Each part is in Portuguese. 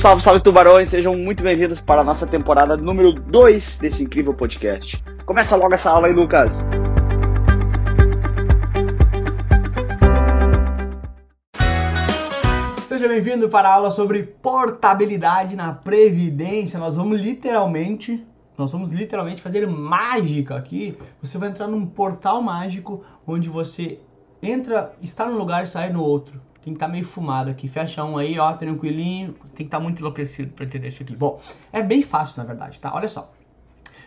Salve, salve tubarões, sejam muito bem-vindos para a nossa temporada número 2 desse incrível podcast. Começa logo essa aula aí, Lucas. Seja bem-vindo para a aula sobre portabilidade na previdência. Nós vamos literalmente, nós vamos literalmente fazer mágica aqui. Você vai entrar num portal mágico onde você entra, está num lugar e sai no outro. Tem que estar tá meio fumado aqui. Fecha um aí, ó, tranquilinho. Tem que estar tá muito enlouquecido para entender isso aqui. Bom, é bem fácil, na verdade, tá? Olha só.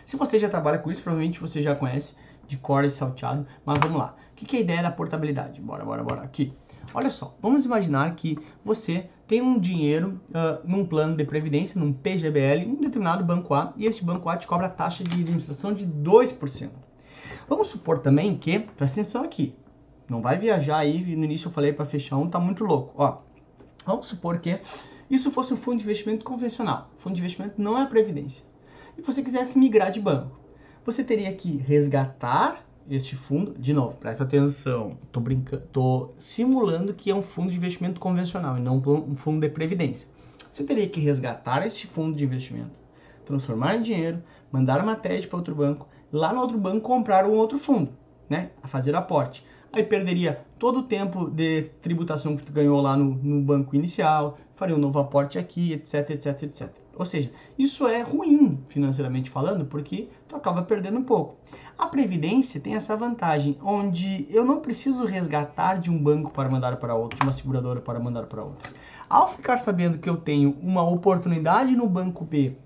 Se você já trabalha com isso, provavelmente você já conhece de core salteado. Mas vamos lá. O que é a ideia da portabilidade? Bora, bora, bora. Aqui. Olha só. Vamos imaginar que você tem um dinheiro uh, num plano de previdência, num PGBL, em um determinado banco A, e esse banco A te cobra a taxa de administração de 2%. Vamos supor também que, presta atenção aqui, não vai viajar aí, no início eu falei para fechar um, tá muito louco. Ó, vamos supor que isso fosse um fundo de investimento convencional. Fundo de investimento não é previdência. E você quisesse migrar de banco. Você teria que resgatar este fundo, de novo, presta atenção, tô brincando, tô simulando que é um fundo de investimento convencional e não um fundo de previdência. Você teria que resgatar esse fundo de investimento, transformar em dinheiro, mandar uma TED para outro banco, lá no outro banco comprar um outro fundo, né? A fazer aporte aí perderia todo o tempo de tributação que tu ganhou lá no, no banco inicial, faria um novo aporte aqui, etc, etc, etc. Ou seja, isso é ruim financeiramente falando, porque tu acaba perdendo um pouco. A previdência tem essa vantagem, onde eu não preciso resgatar de um banco para mandar para outro, de uma seguradora para mandar para outra. Ao ficar sabendo que eu tenho uma oportunidade no banco B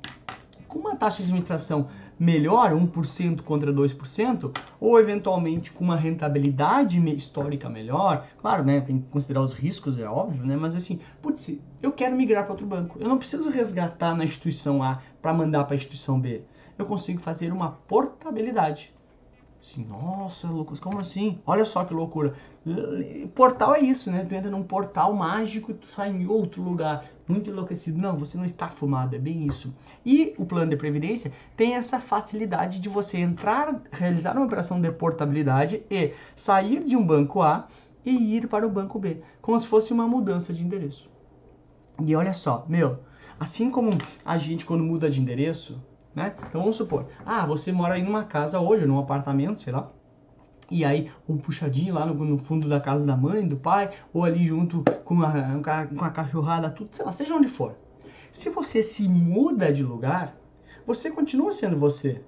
com uma taxa de administração melhor, 1% contra 2%, ou eventualmente com uma rentabilidade histórica melhor, claro, né, tem que considerar os riscos, é óbvio, né, mas assim, putz, eu quero migrar para outro banco, eu não preciso resgatar na instituição A para mandar para a instituição B, eu consigo fazer uma portabilidade. Assim, nossa, Lucas, como assim? Olha só que loucura. Portal é isso, né? Tu entra num portal mágico e tu sai em outro lugar, muito enlouquecido. Não, você não está fumado, é bem isso. E o plano de previdência tem essa facilidade de você entrar, realizar uma operação de portabilidade e sair de um banco A e ir para o banco B, como se fosse uma mudança de endereço. E olha só, meu, assim como a gente quando muda de endereço, né? Então vamos supor, ah, você mora aí numa casa hoje, num apartamento, sei lá, e aí um puxadinho lá no, no, fundo da casa da mãe, do pai, ou ali junto com a, com a cachorrada, tudo, sei lá, seja onde for. Se você se muda de lugar, você continua sendo você.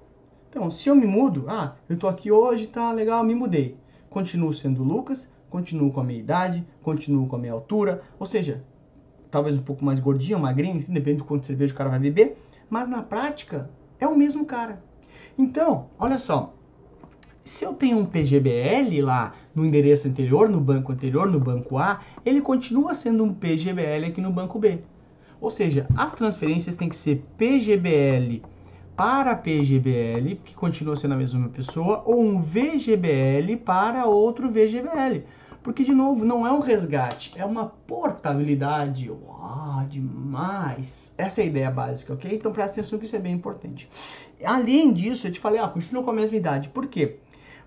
Então, se eu me mudo, ah, eu tô aqui hoje, tá legal, me mudei. Continuo sendo Lucas, continuo com a minha idade, continuo com a minha altura, ou seja, talvez um pouco mais gordinho, magrinho, assim, depende do quanto cerveja o cara vai beber, mas na prática é o mesmo cara. Então, olha só, se eu tenho um PGBL lá no endereço anterior, no banco anterior, no banco A, ele continua sendo um PGBL aqui no banco B. Ou seja, as transferências têm que ser PGBL para PGBL, que continua sendo a mesma pessoa, ou um VGBL para outro VGBL. Porque, de novo, não é um resgate, é uma portabilidade. Uau, demais! Essa é a ideia básica, ok? Então presta atenção que isso é bem importante. Além disso, eu te falei, ah, continua com a mesma idade. Por quê?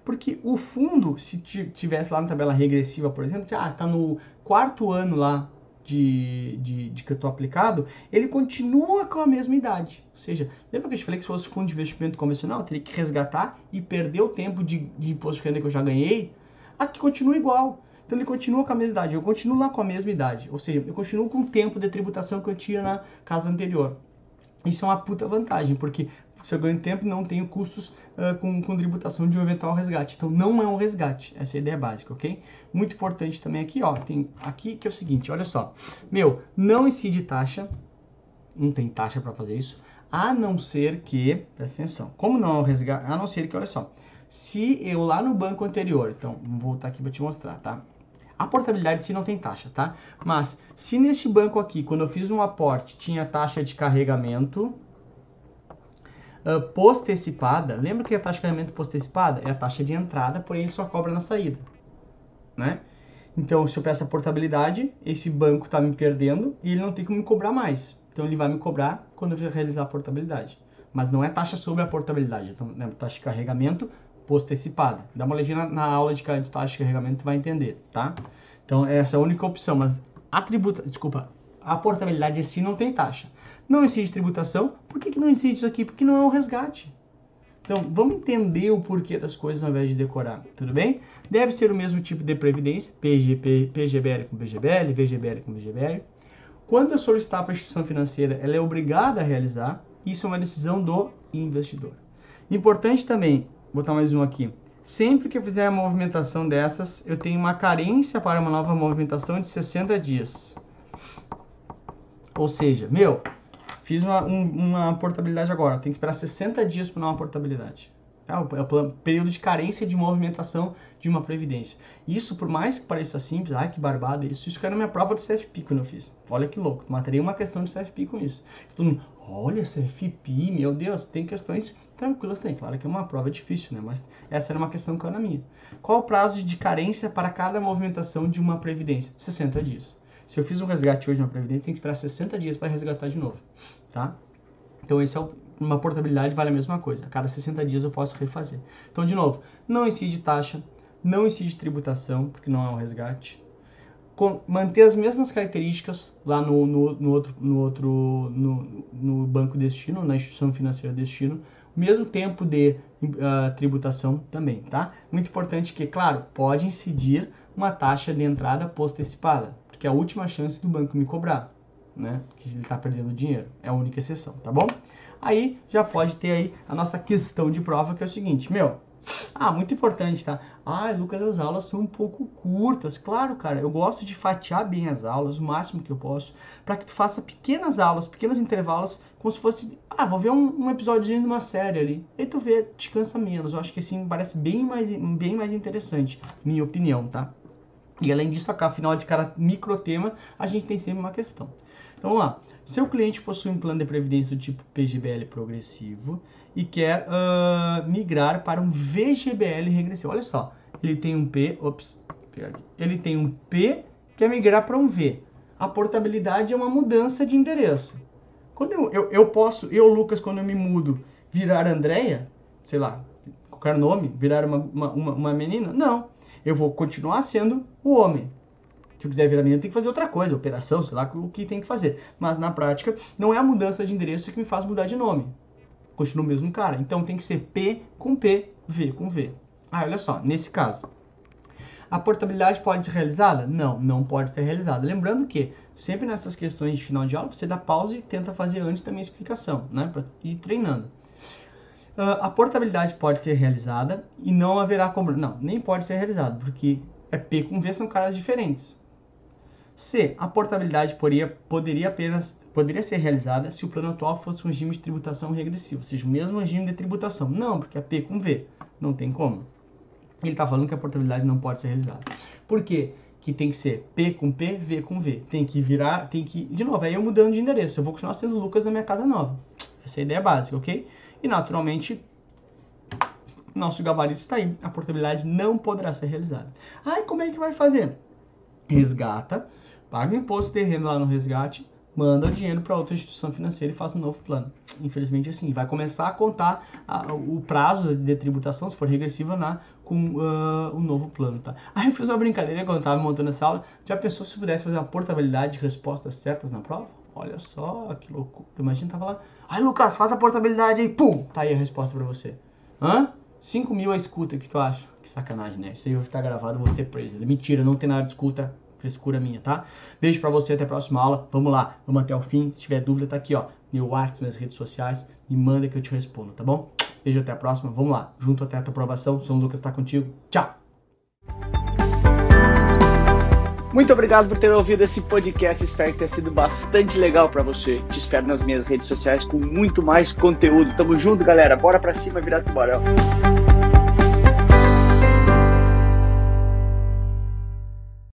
Porque o fundo, se tivesse lá na tabela regressiva, por exemplo, ah, tá no quarto ano lá de, de, de, que eu estou aplicado, ele continua com a mesma idade. Ou seja, lembra que eu te falei que se fosse fundo de investimento convencional, eu teria que resgatar e perder o tempo de, de imposto de renda que eu já ganhei? Aqui continua igual. Então ele continua com a mesma idade, eu continuo lá com a mesma idade. Ou seja, eu continuo com o tempo de tributação que eu tinha na casa anterior. Isso é uma puta vantagem, porque se eu ganho tempo, não tenho custos uh, com, com tributação de um eventual resgate. Então não é um resgate, essa é a ideia básica, ok? Muito importante também aqui, ó, tem aqui que é o seguinte, olha só. Meu, não incide taxa, não tem taxa para fazer isso, a não ser que, presta atenção, como não é um resgate, a não ser que, olha só, se eu lá no banco anterior, então, vou voltar aqui para te mostrar, tá? A portabilidade se não tem taxa, tá? Mas se neste banco aqui, quando eu fiz um aporte, tinha taxa de carregamento uh, postecipada, lembra que a taxa de carregamento postecipada é a taxa de entrada, porém ele só cobra na saída, né? Então, se eu peço a portabilidade, esse banco está me perdendo e ele não tem como me cobrar mais. Então, ele vai me cobrar quando eu realizar a portabilidade. Mas não é taxa sobre a portabilidade, então, é taxa de carregamento postecipada. Dá uma olhadinha na, na aula de taxa de carregamento e vai entender, tá? Então, essa é a única opção, mas a tributa, desculpa, A portabilidade em si não tem taxa. Não incide tributação. Por que, que não incide isso aqui? Porque não é um resgate. Então, vamos entender o porquê das coisas ao invés de decorar, tudo bem? Deve ser o mesmo tipo de previdência, PG, PGBL com PGBL, VGBL com VGBL. Quando eu solicitar para a instituição financeira, ela é obrigada a realizar. Isso é uma decisão do investidor. Importante também, botar mais um aqui. Sempre que eu fizer uma movimentação dessas, eu tenho uma carência para uma nova movimentação de 60 dias. Ou seja, meu, Fiz uma, um, uma portabilidade agora, tem que esperar 60 dias para uma portabilidade. É o, é o período de carência de movimentação de uma previdência. Isso, por mais que pareça simples, ai que barbada, isso, isso caiu na minha prova de CFP quando eu fiz. Olha que louco, matei uma questão de CFP com isso. Todo mundo, olha, CFP, meu Deus, tem questões tranquilas tem. Claro que é uma prova difícil, né? Mas essa era uma questão que na minha. Qual o prazo de carência para cada movimentação de uma previdência? 60 dias. Se eu fiz um resgate hoje na Previdência, tem que esperar 60 dias para resgatar de novo, tá? Então, esse é uma portabilidade, vale a mesma coisa. A cada 60 dias eu posso refazer. Então, de novo, não incide taxa, não incide tributação, porque não é um resgate. Com, manter as mesmas características lá no, no, no outro, no, outro no, no, banco destino, na instituição financeira destino, mesmo tempo de uh, tributação também, tá? Muito importante que, claro, pode incidir uma taxa de entrada postecipada que é a última chance do banco me cobrar, né? Que ele está perdendo dinheiro. É a única exceção, tá bom? Aí já pode ter aí a nossa questão de prova, que é o seguinte, meu. Ah, muito importante, tá? Ah, Lucas, as aulas são um pouco curtas. Claro, cara, eu gosto de fatiar bem as aulas, o máximo que eu posso, para que tu faça pequenas aulas, pequenos intervalos, como se fosse, ah, vou ver um, um episódio de uma série ali. E tu vê, te cansa menos. Eu acho que assim parece bem mais, bem mais interessante, minha opinião, tá? E além disso, afinal de cada microtema, a gente tem sempre uma questão. Então vamos lá. Seu cliente possui um plano de previdência do tipo PGBL progressivo e quer uh, migrar para um VGBL regressivo. Olha só, ele tem um P, ops, ele tem um P quer migrar para um V. A portabilidade é uma mudança de endereço. Quando eu, eu, eu posso, eu, Lucas, quando eu me mudo, virar Andréia, sei lá, qualquer nome, virar uma, uma, uma menina? Não eu vou continuar sendo o homem. Se eu quiser virar menino, tem que fazer outra coisa, operação, sei lá o que tem que fazer. Mas na prática, não é a mudança de endereço que me faz mudar de nome. Continua o mesmo cara. Então tem que ser P com P, V com V. Ah, olha só, nesse caso. A portabilidade pode ser realizada? Não, não pode ser realizada. Lembrando que sempre nessas questões de final de aula, você dá pausa e tenta fazer antes da minha explicação, né? Para ir treinando. Uh, a portabilidade pode ser realizada e não haverá cobrança. Não, nem pode ser realizada, porque é P com V são caras diferentes. C. A portabilidade poderia, poderia apenas poderia ser realizada se o plano atual fosse um regime de tributação regressivo, ou seja, o mesmo regime de tributação. Não, porque é P com V. Não tem como. Ele está falando que a portabilidade não pode ser realizada. Por quê? Que tem que ser P com P, V com V. Tem que virar, tem que. De novo, aí eu mudando de endereço. Eu vou continuar sendo Lucas na minha casa nova. Essa é a ideia básica, ok? E naturalmente, nosso gabarito está aí. A portabilidade não poderá ser realizada. Ai, como é que vai fazer? Resgata, paga o imposto renda lá no resgate, manda o dinheiro para outra instituição financeira e faz um novo plano. Infelizmente, assim, vai começar a contar a, o prazo de tributação, se for regressiva, na, com uh, o novo plano, tá? Aí eu fiz uma brincadeira quando estava montando essa aula. Já pensou se pudesse fazer uma portabilidade de respostas certas na prova? Olha só, que loucura. Imagina, tava lá. Ai, Lucas, faz a portabilidade aí. Pum! Tá aí a resposta pra você. Hã? 5 mil a escuta, o que tu acha? Que sacanagem, né? Isso aí vai ficar gravado, você preso. Mentira, não tem nada de escuta. Frescura minha, tá? Beijo pra você, até a próxima aula. Vamos lá, vamos até o fim. Se tiver dúvida, tá aqui, ó. Meu WhatsApp, minhas redes sociais. Me manda que eu te respondo, tá bom? Beijo, até a próxima. Vamos lá. Junto até a tua aprovação. Sou o Lucas, tá contigo. Tchau! Muito obrigado por ter ouvido esse podcast. Espero que tenha sido bastante legal para você. Te espero nas minhas redes sociais com muito mais conteúdo. Tamo junto, galera. Bora pra cima virar tubarão.